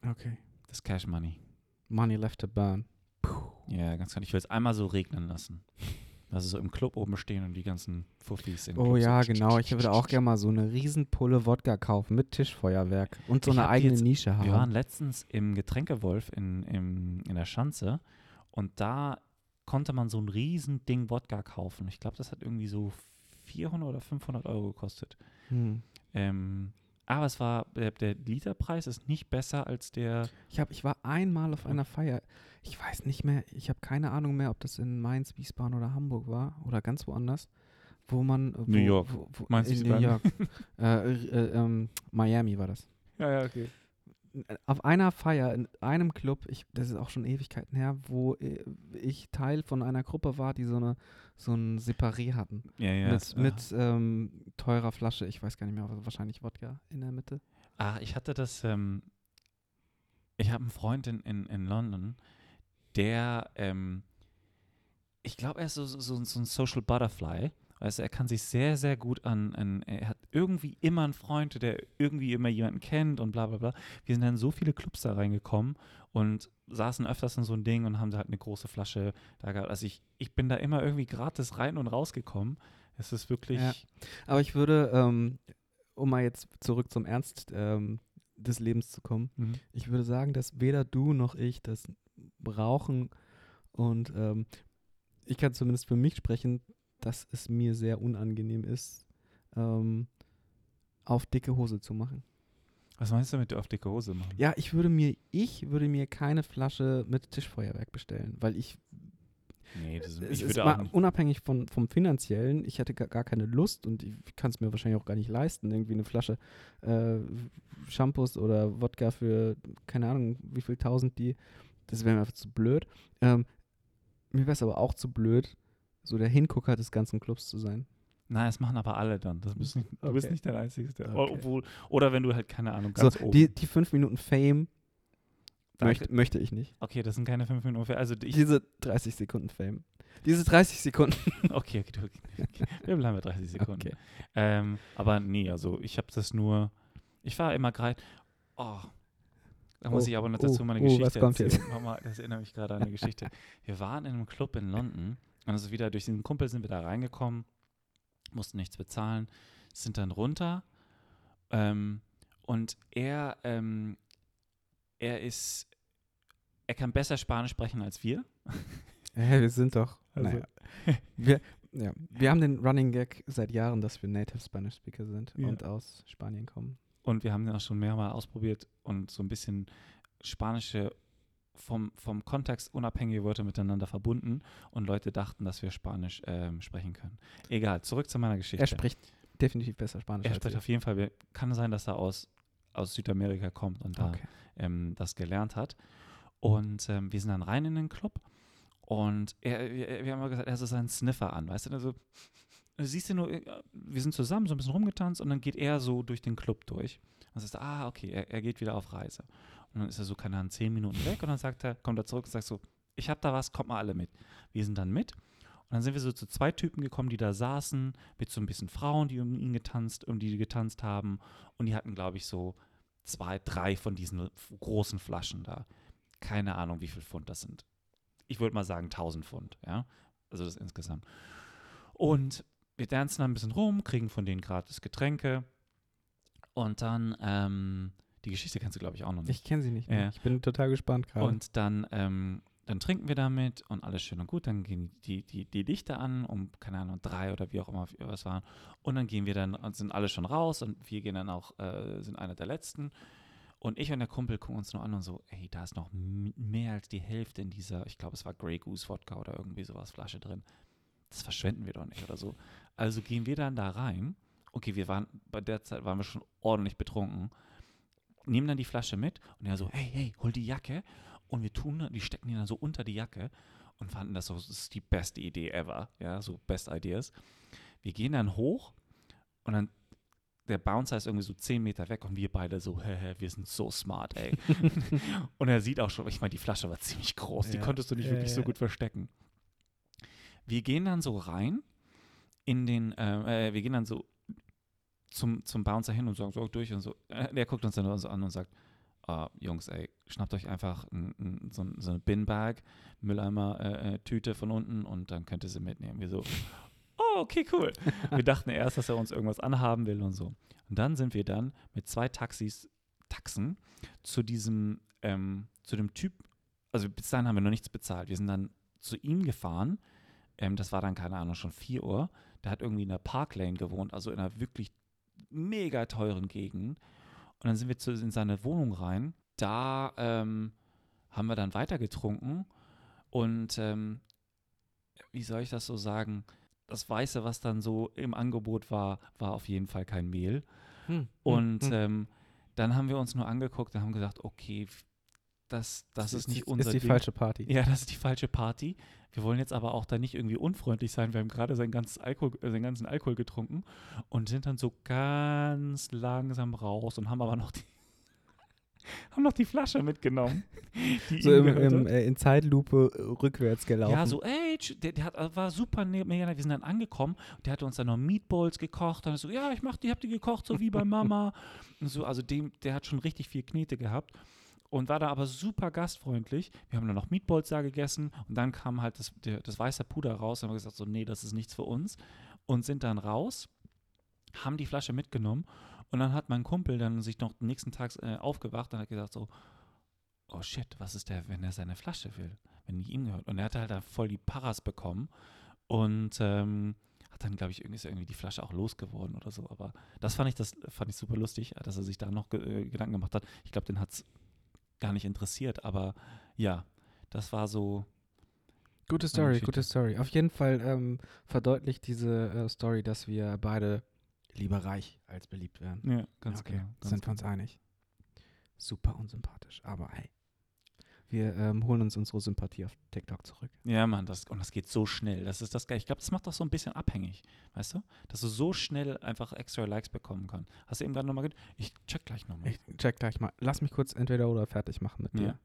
Okay. Das Cash Money. Money left to burn. Ja, ganz klar. Ich will es einmal so regnen lassen. Dass sie so im Club oben stehen und die ganzen Fuffis im Oh ja, so genau. Ich würde auch gerne mal so eine Riesenpulle Wodka kaufen mit Tischfeuerwerk und so Ich eine eigene jetzt- Nische haben. Wir waren letztens im Getränkewolf in, im, in der Schanze und da konnte man so ein riesen Ding Wodka kaufen. Ich glaube, das hat irgendwie so 400 oder 500 Euro gekostet. hm. Ähm, aber es war, der, der Literpreis ist nicht besser als der. Ich, hab, ich war einmal auf einer Feier. Ich weiß nicht mehr, ich habe keine Ahnung mehr, ob das in Mainz, Wiesbaden oder Hamburg war oder ganz woanders, wo man. Wo, New York. Wo, wo, Mainz, in New Wiesbaden. York. äh, äh, ähm, Miami war das. Ja, ja, okay. Auf einer Feier in einem Club, ich, das ist auch schon Ewigkeiten her, wo äh, ich Teil von einer Gruppe war, die so eine so ein Separé hatten. Ja, ja. mit es- mit ähm, teurer Flasche, ich weiß gar nicht mehr, wahrscheinlich Wodka in der Mitte. Ah, ich hatte das, ähm, ich habe einen Freund in, in, in London, der, ähm, ich glaube, er ist so, so, so ein Social Butterfly. Du, er kann sich sehr, sehr gut an, an, er irgendwie immer einen Freund, der irgendwie immer jemanden kennt und bla bla bla. Wir sind dann in so viele Clubs da reingekommen und saßen öfters in so ein Ding und haben da halt eine große Flasche da gehabt. Also ich, ich bin da immer irgendwie gratis rein und rausgekommen. Es ist wirklich, Ja. Aber ich würde, ähm, um mal jetzt zurück zum Ernst ähm, des Lebens zu kommen, Mhm. ich würde sagen, dass weder du noch ich das brauchen und ähm, ich kann zumindest für mich sprechen, dass es mir sehr unangenehm ist, ähm, auf dicke Hose zu machen. was meinst du mit auf dicke Hose machen? Ja, ich würde mir, ich würde mir keine Flasche mit Tischfeuerwerk bestellen, weil ich, Nee, das, es ich ist würde auch nicht. unabhängig von, vom finanziellen, ich hätte gar, gar keine Lust und ich kann es mir wahrscheinlich auch gar nicht leisten, irgendwie eine Flasche äh, Shampoos oder Wodka für, keine Ahnung, wie viel tausend die, das wäre mir einfach zu blöd. Ähm, mir wäre es aber auch zu blöd, so der Hingucker des ganzen Clubs zu sein. Nein, das machen aber alle dann. Das nicht, Du bist nicht der Einzige. Okay. Obwohl, oder wenn du halt, keine Ahnung, So, ganz oben. die, die fünf Minuten Fame möcht, möchte ich nicht. okay, das sind keine fünf Minuten. ungefähr. Also Diese 30 Sekunden Fame. Diese 30 Sekunden. okay, okay, okay. Wir bleiben bei 30 Sekunden. Okay. Ähm, aber nee, also ich habe das nur, ich war immer gerade, oh, da muss Oh, ich aber noch oh, dazu meine oh, was Geschichte kommt jetzt? erzählen. Mama, das erinnert mich gerade an eine Geschichte. Wir waren in einem Club in London und also wieder durch den Kumpel sind wir da reingekommen, mussten nichts bezahlen, sind dann runter ähm, und er, ähm, er ist, er kann besser Spanisch sprechen als wir. Hä, wir sind doch. Also- naja. wir, ja, wir haben den Running Gag seit Jahren, dass wir Native Spanish Speaker sind Ja. und aus Spanien kommen. Und wir haben den auch schon mehrmals ausprobiert und so ein bisschen spanische, vom, vom Kontext unabhängige Wörter miteinander verbunden und Leute dachten, dass wir Spanisch ähm, sprechen können. Egal, zurück zu meiner Geschichte. Er spricht definitiv besser Spanisch Er spricht auf jeden Fall, kann sein, dass er aus, aus Südamerika kommt und da Okay. ähm, das gelernt hat. Und ähm, wir sind dann rein in den Club und er, wir, wir haben immer gesagt, er hat so seinen Sniffer an, weißt du, also siehst du nur, äh, wir sind zusammen so ein bisschen rumgetanzt und dann geht er so durch den Club durch. Und sagst ah, okay, er, er geht wieder auf Reise. Und dann ist er so, keine Ahnung, zehn Minuten weg und dann sagt er, kommt er zurück und sagt so, ich hab da was, kommt mal alle mit. Wir sind dann mit und dann sind wir so zu zwei Typen gekommen, die da saßen, mit so ein bisschen Frauen, die um ihn getanzt, um die, getanzt haben. Und die hatten, glaube ich, so zwei, drei von diesen großen Flaschen da. Keine Ahnung, wie viel Pfund das sind. Ich würde mal sagen 1000 Pfund, ja. Also das insgesamt. Und wir dancen dann ein bisschen rum, kriegen von denen gratis Getränke. Und dann, ähm, die Geschichte kennst du, glaube ich, auch noch nicht. Ich kenne sie nicht. Mehr. Ja. Ich bin total gespannt gerade. Und dann, ähm, dann trinken wir damit und alles schön und gut. Dann gehen die, die, die Lichter an, um, keine Ahnung, drei oder wie auch immer was waren. Und dann gehen wir dann, und sind alle schon raus und wir gehen dann auch, äh, sind einer der letzten. Und ich und der Kumpel gucken uns nur an und so, ey, da ist noch mehr als die Hälfte in dieser, ich glaube, es war Grey Goose Wodka oder irgendwie sowas, Flasche drin. Das verschwenden wir doch nicht oder so. Also gehen wir dann da rein. Okay, wir waren, bei der Zeit waren wir schon ordentlich betrunken. Nehmen dann die Flasche mit und er so, hey, hey, hol die Jacke. Und wir tun, die stecken die dann so unter die Jacke und fanden das so, das ist die beste Idee ever. Ja, so Best Ideas. Wir gehen dann hoch und dann der Bouncer ist irgendwie so 10 Meter weg und wir beide so, hä, hä, wir sind so smart, ey. und er sieht auch schon, ich meine, die Flasche war ziemlich groß, die Ja, konntest du nicht ja, wirklich so gut verstecken. Wir gehen dann so rein in den, äh, äh, wir gehen dann so zum, zum Bouncer hin und sagen so durch und so. Äh, der guckt uns dann nur so an und sagt, ah, Jungs, ey, schnappt euch einfach ein, ein, so, so eine Binbag, Mülleimer, äh, äh, Tüte von unten und dann könnt ihr sie mitnehmen. Wir so, oh, okay, cool. Wir dachten erst, dass er uns irgendwas anhaben will und so. Und dann sind wir dann mit zwei Taxis, Taxen, zu diesem, ähm, zu dem Typ, also bis dahin haben wir noch nichts bezahlt. Wir sind dann zu ihm gefahren. Ähm, das war dann, keine Ahnung, schon 4 Uhr. Der hat irgendwie in der Parklane gewohnt, also in einer wirklich mega teuren Gegend. Und dann sind wir zu, in seine Wohnung rein. Da ähm, haben wir dann weiter getrunken. Und ähm, wie soll ich das so sagen? Das Weiße, was dann so im Angebot war, war auf jeden Fall kein Mehl. Hm, Und hm, hm. Ähm, dann haben wir uns nur angeguckt und haben gesagt, okay, das, das ist, nicht die- unser Ist die Ding. falsche Party. Ja, das ist die falsche Party. Wir wollen jetzt aber auch da nicht irgendwie unfreundlich sein. Wir haben gerade sein ganzes Alkohol, äh, seinen ganzen Alkohol getrunken und sind dann so ganz langsam raus und haben aber noch die, haben noch die Flasche mitgenommen. So im, im, hat. äh, in Zeitlupe äh, rückwärts gelaufen. Ja, so, ey, der, der hat, war super ne- mega. Wir sind dann angekommen und der hatte uns dann noch Meatballs gekocht. Dann so, ja, ich mach die, hab die gekocht, so wie bei Mama. und so, also dem, der hat schon richtig viel Knete gehabt und war da aber super gastfreundlich. Wir haben dann noch Meatballs da gegessen und dann kam halt das, der, das weiße Puder raus. Dann haben gesagt, so, nee, das ist nichts für uns. Und sind dann raus, haben die Flasche mitgenommen und dann hat mein Kumpel dann sich noch nächsten Tag äh, aufgewacht und hat gesagt so, oh shit, was ist der, wenn er seine Flasche will, wenn die ihm gehört. Und er hatte halt da voll die Paras bekommen und ähm, hat dann, glaube ich, irgendwie ist irgendwie die Flasche auch losgeworden oder so. Aber das fand ich, das fand ich super lustig, dass er sich da noch ge äh, Gedanken gemacht hat. Ich glaube, den hat es gar nicht interessiert, aber ja, das war so, Gute Story, gute Story. Auf jeden Fall ähm, verdeutlicht diese äh, Story, dass wir beide lieber reich als beliebt werden. ja, ganz okay, genau. Ganz sind wir uns einig. Super unsympathisch, aber hey. Wir ähm, holen uns unsere Sympathie auf TikTok zurück. Ja, Mann, das, und das geht so schnell. Das ist das geil. Ich glaube, das macht doch so ein bisschen abhängig, weißt du? Dass du so schnell einfach extra Likes bekommen kannst. Hast du eben gerade nochmal gesagt? Ich check gleich nochmal. Ich check gleich mal. Lass mich kurz entweder oder fertig machen mit dir. Ja.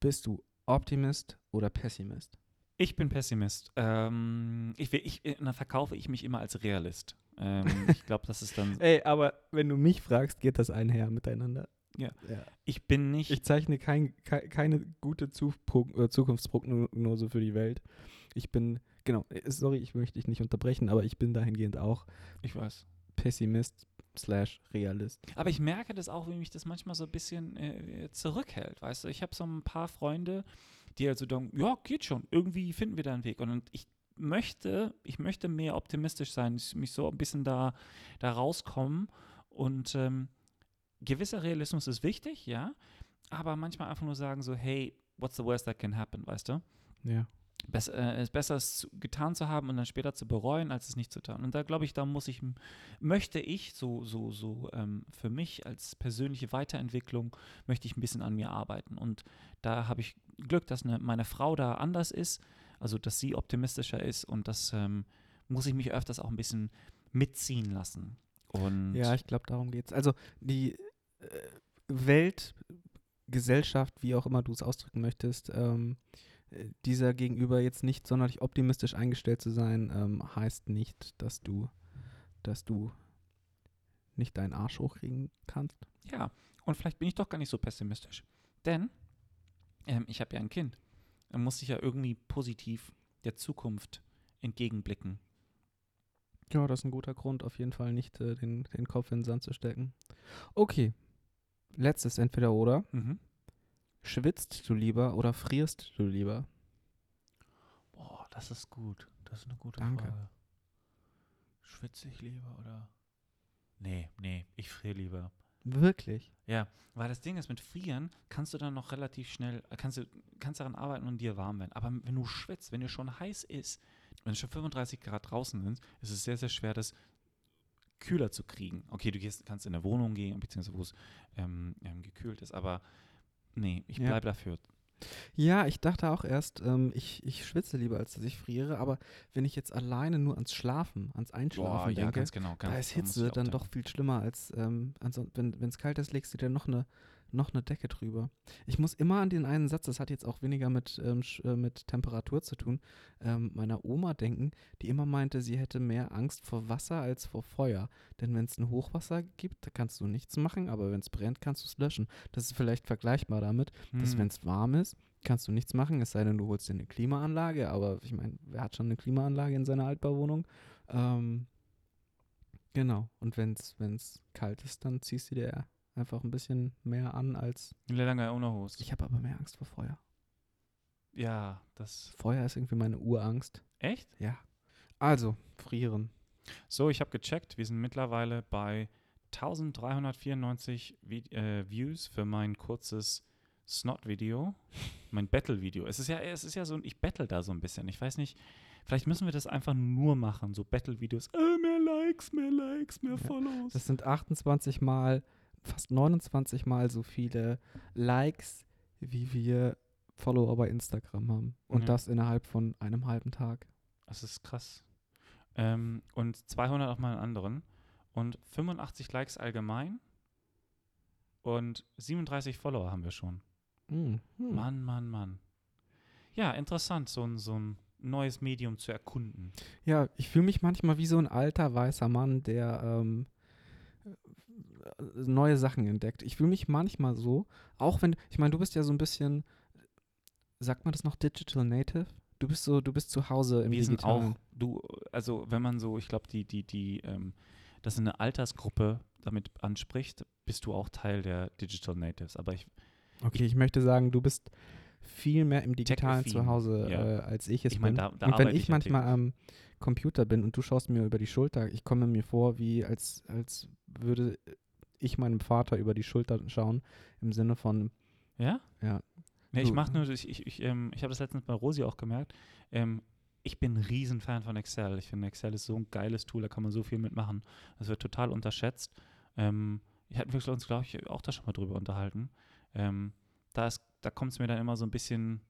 Bist du Optimist oder Pessimist? Ich bin Pessimist. Ähm, ich, ich, äh, dann verkaufe ich mich immer als Realist. Ähm, ich glaube, das ist dann. Ey, aber wenn du mich fragst, geht das einher miteinander. Ja. ja. Ich bin nicht. Ich zeichne kein, kei- keine gute äh, Zukunftsprognose für die Welt. Ich bin, genau, äh, sorry, ich möchte dich nicht unterbrechen, aber ich bin dahingehend auch ich weiß. Pessimist slash Realist. Aber ich merke das auch, wie mich das manchmal so ein bisschen äh, zurückhält. Weißt du, ich habe so ein paar Freunde, die also denken, ja, geht schon, irgendwie finden wir da einen Weg. Und ich möchte, ich möchte mehr optimistisch sein, ich- mich so ein bisschen da, da rauskommen. Und ähm, gewisser Realismus ist wichtig, ja, aber manchmal einfach nur sagen so, hey, what's the worst that can happen, weißt du? Ja. Bess, äh, es ist besser, es getan zu haben und dann später zu bereuen, als es nicht zu tun. Und da glaube ich, da muss ich, möchte ich so, so, so ähm, für mich als persönliche Weiterentwicklung, möchte ich ein bisschen an mir arbeiten. Und da habe ich Glück, dass eine, meine Frau da anders ist, also dass sie optimistischer ist und das ähm, muss ich mich öfters auch ein bisschen mitziehen lassen. Und Ja, ich glaube, darum geht's. Also die Welt, Gesellschaft, wie auch immer du es ausdrücken möchtest, ähm, äh, dieser gegenüber jetzt nicht sonderlich optimistisch eingestellt zu sein, ähm, heißt nicht, dass du, dass du nicht deinen Arsch hochkriegen kannst. Ja, und vielleicht bin ich doch gar nicht so pessimistisch. Denn ähm, ich habe ja ein Kind. Da muss ich ja irgendwie positiv der Zukunft entgegenblicken. Ja, das ist ein guter Grund, auf jeden Fall nicht äh, den, den Kopf in den Sand zu stecken. Okay, letztes entweder oder. Mhm. Schwitzt du lieber oder frierst du lieber? Boah, das ist gut. Das ist eine gute Danke. Frage. Schwitze ich lieber oder? Nee, nee, ich friere lieber. Wirklich? Ja, weil das Ding ist, mit Frieren kannst du dann noch relativ schnell, äh, kannst du kannst daran arbeiten und dir warm werden. Aber wenn du schwitzt, wenn dir schon heiß ist, wenn es schon 35 Grad draußen sind, ist es sehr, sehr schwer, das kühler zu kriegen. Okay, du gehst, kannst in der Wohnung gehen, beziehungsweise wo es ähm, ähm, gekühlt ist, aber nee, ich Ja. bleibe dafür. Ja, ich dachte auch erst, ähm, ich, ich schwitze lieber, als dass ich friere, aber wenn ich jetzt alleine nur ans Schlafen, ans Einschlafen denke, genau. da ist muss ich Hitze dann doch viel schlimmer als, ähm, wenn es kalt ist, legst du dir noch eine noch eine Decke drüber. Ich muss immer an den einen Satz, das hat jetzt auch weniger mit, ähm, äh, mit Temperatur zu tun, ähm, meiner Oma denken, die immer meinte, sie hätte mehr Angst vor Wasser als vor Feuer. Denn wenn es ein Hochwasser gibt, da kannst du nichts machen, aber wenn es brennt, kannst du es löschen. Das ist vielleicht vergleichbar damit, dass Hm. wenn es warm ist, kannst du nichts machen, es sei denn, du holst dir eine Klimaanlage. Aber ich meine, wer hat schon eine Klimaanlage in seiner Altbauwohnung? Ähm, genau. Und wenn es kalt ist, dann ziehst du dir einfach ein bisschen mehr an als. Lange ohne Hose. Ich habe aber mehr Angst vor Feuer. Ja, das. Feuer ist irgendwie meine Urangst. Echt? Ja. Also, frieren. So, ich habe gecheckt, wir sind mittlerweile bei 1394 Vi äh, Views für mein kurzes Snot-Video, mein Battle-Video. Es ist ja, es ist ja so, ich battle da so ein bisschen. Ich weiß nicht, vielleicht müssen wir das einfach nur machen, so Battle-Videos. Äh, mehr Likes, mehr Likes, mehr Ja, Follows. Das sind 28 mal, fast 29 mal so viele Likes, wie wir Follower bei Instagram haben. Und Ja. das innerhalb von einem halben Tag. Das ist krass. Ähm, und 200 auf meinen anderen. Und 85 Likes allgemein. Und 37 Follower haben wir schon. Mhm. Hm. Mann, Mann, Mann. Ja, interessant, so ein, so ein neues Medium zu erkunden. Ja, ich fühle mich manchmal wie so ein alter weißer Mann, der ähm, äh, neue Sachen entdeckt. Ich fühle mich manchmal so, auch wenn, ich meine, du bist ja so ein bisschen, sagt man das noch, Digital Native? Du bist so, du bist zu Hause im wir sind Digitalen. auch, du, also wenn man so, ich glaube, die, die, die, ähm, das eine Altersgruppe damit anspricht, bist du auch Teil der Digital Natives. Aber ich, Okay, ich möchte sagen, du bist viel mehr im Digitalen zu Hause, ja. äh, als ich es Ich mein, bin. da- da und wenn ich ich manchmal am Computer bin und du schaust mir über die Schulter, ich komme mir vor, wie als, als würde ich meinem Vater über die Schulter schauen, im Sinne von, ja? Ja. Nee, ich mache nur, ich, ich, ich, ähm, ich habe das letztens bei Rosi auch gemerkt. Ähm, ich bin ein Riesenfan von Excel. Ich finde, Excel ist so ein geiles Tool, da kann man so viel mitmachen. Das wird total unterschätzt. Ähm, wir hatten wir uns, glaube ich, auch da schon mal drüber unterhalten. Ähm, da ist, da kommt es mir dann immer so ein bisschen,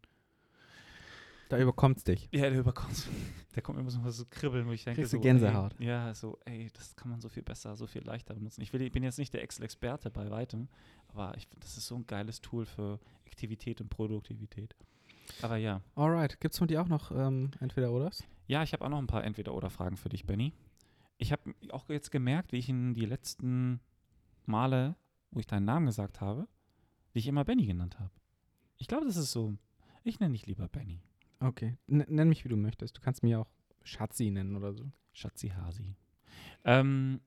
da überkommt es dich. ja, der überkommt, da kommt mir immer so so kribbeln, wo ich denke, Kriegst du so, Gänsehaut. Ey, ja, so, ey, das kann man so viel besser, so viel leichter benutzen. Ich, will, ich bin jetzt nicht der Excel-Experte bei weitem, aber ich, das ist so ein geiles Tool für Aktivität und Produktivität. Aber ja, Alright, gibt's von dir auch noch ähm, entweder oders? Ja, ich habe auch noch ein paar Entweder-Oder-Fragen für dich, Benny. Ich habe auch jetzt gemerkt, wie ich in die letzten Male, wo ich deinen Namen gesagt habe, dich immer Benny genannt habe. Ich glaube, das ist so. Ich nenne dich lieber Benny. Okay, N nenn mich wie du möchtest. Du kannst mich auch Schatzi nennen oder so. Schatzi Hasi. Ähm,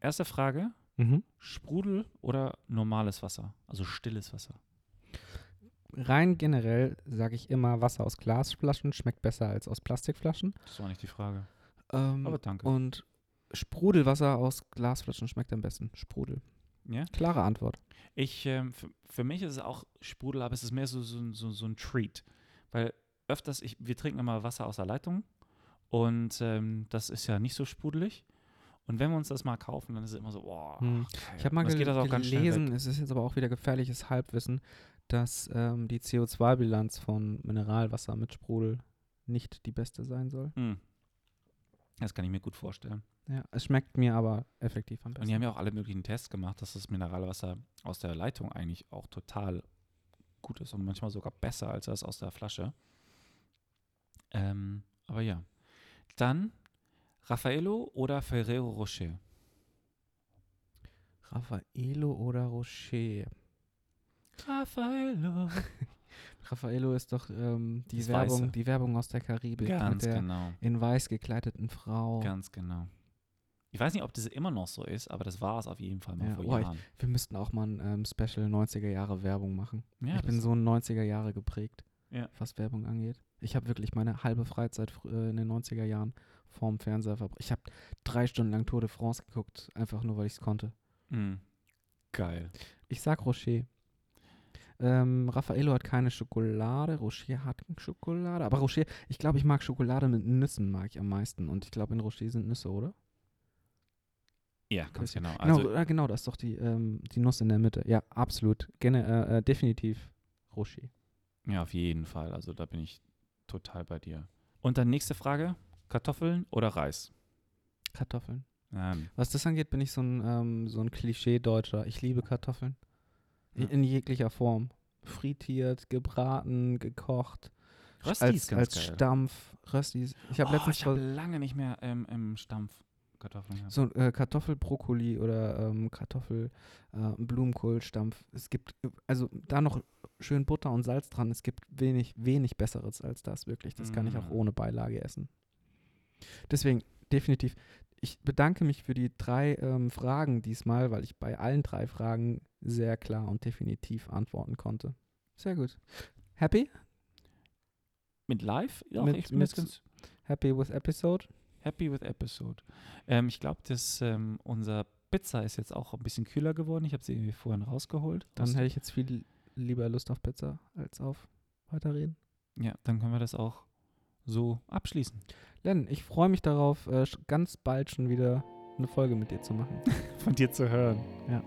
erste Frage: Mhm. Sprudel oder normales Wasser? Also stilles Wasser. Rein generell sage ich immer, Wasser aus Glasflaschen schmeckt besser als aus Plastikflaschen. Das war nicht die Frage. Ähm, Aber danke. Und Sprudelwasser aus Glasflaschen schmeckt am besten. Sprudel. Ja? Klare Antwort. Ich, ähm, für, für mich ist es auch Sprudel, aber es ist mehr so, so, so, so ein Treat. Weil öfters, ich, wir trinken immer Wasser aus der Leitung und ähm, das ist ja nicht so sprudelig. Und wenn wir uns das mal kaufen, dann ist es immer so, boah. Hm. Ich habe mal gel geht das auch ganz schnell gelesen, es ist jetzt aber auch wieder gefährliches Halbwissen, dass ähm, die CO2-Bilanz von Mineralwasser mit Sprudel nicht die beste sein soll. Hm. Das kann ich mir gut vorstellen. Ja, es schmeckt mir aber effektiv am Und besten. die haben ja auch alle möglichen Tests gemacht, dass das Mineralwasser aus der Leitung eigentlich auch total gut ist und manchmal sogar besser als das aus der Flasche. Ähm, aber ja. Dann Raffaello oder Ferrero Rocher? Raffaello oder Rocher? Raffaello. Raffaello ist doch ähm, die, Das Werbung, Weiße. die Werbung aus der Karibik mit Ganz der genau. in weiß gekleideten Frau. Ganz genau. Ich weiß nicht, ob das immer noch so ist, aber das war es auf jeden Fall mal Ja, vor oh, ich- Jahren. Wir müssten auch mal ein ähm, Special 90er Jahre Werbung machen. Ja, ich bin so ein 90er Jahre geprägt, Ja. was Werbung angeht. Ich habe wirklich meine halbe Freizeit fr- äh, in den 90er Jahren vorm Fernseher verbracht. Ich habe drei Stunden lang Tour de France geguckt, einfach nur, weil ich es konnte. Mhm. Geil. Ich sag Rocher. Ähm, Raffaello hat keine Schokolade, Rocher hat Schokolade. Aber Rocher, ich glaube, ich mag Schokolade mit Nüssen, mag ich am meisten. Und ich glaube, in Rocher sind Nüsse, oder? Ja, ganz genau. Genau, Also, äh, genau, da ist doch die, ähm, die Nuss in der Mitte. Ja, absolut. Gene, äh, äh, definitiv Rocher. ja, auf jeden Fall. Also da bin ich total bei dir. Und dann nächste Frage: Kartoffeln oder Reis? Kartoffeln. Ähm, Was das angeht, bin ich so ein, ähm, so ein Klischee-Deutscher. Ich liebe Kartoffeln. Ja. In jeglicher Form. Frittiert, gebraten, gekocht. Rösti als ist ganz als geil. Stampf. Röstis. Ich habe oh, letztens ich vers- lange nicht mehr ähm, im Stampf Kartoffeln gehabt. so äh, Kartoffelbrokkoli oder ähm, Kartoffel äh, Blumenkohlstampf. Es gibt also da noch schön Butter und Salz dran. Es gibt wenig wenig besseres als das wirklich. Das kann ich auch Mm. ohne Beilage essen. Deswegen definitiv. Ich bedanke mich für die drei ähm, Fragen diesmal, weil ich bei allen drei Fragen sehr klar und definitiv antworten konnte. Sehr gut. Happy? Mit live? Ja, Mit- ich bin mit- jetzt ganz Happy with episode? Happy with Episode. Ähm, ich glaube, dass ähm, unser Pizza ist jetzt auch ein bisschen kühler geworden. Ich habe sie irgendwie vorhin rausgeholt. Dann hätte ich jetzt viel lieber Lust auf Pizza als auf weiterreden. ja, dann können wir das auch so abschließen. Len, ich freue mich darauf, äh, ganz bald schon wieder eine Folge mit dir zu machen. Von dir zu hören. Ja.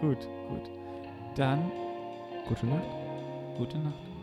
Gut, gut. Dann Gute Nacht. gute Nacht.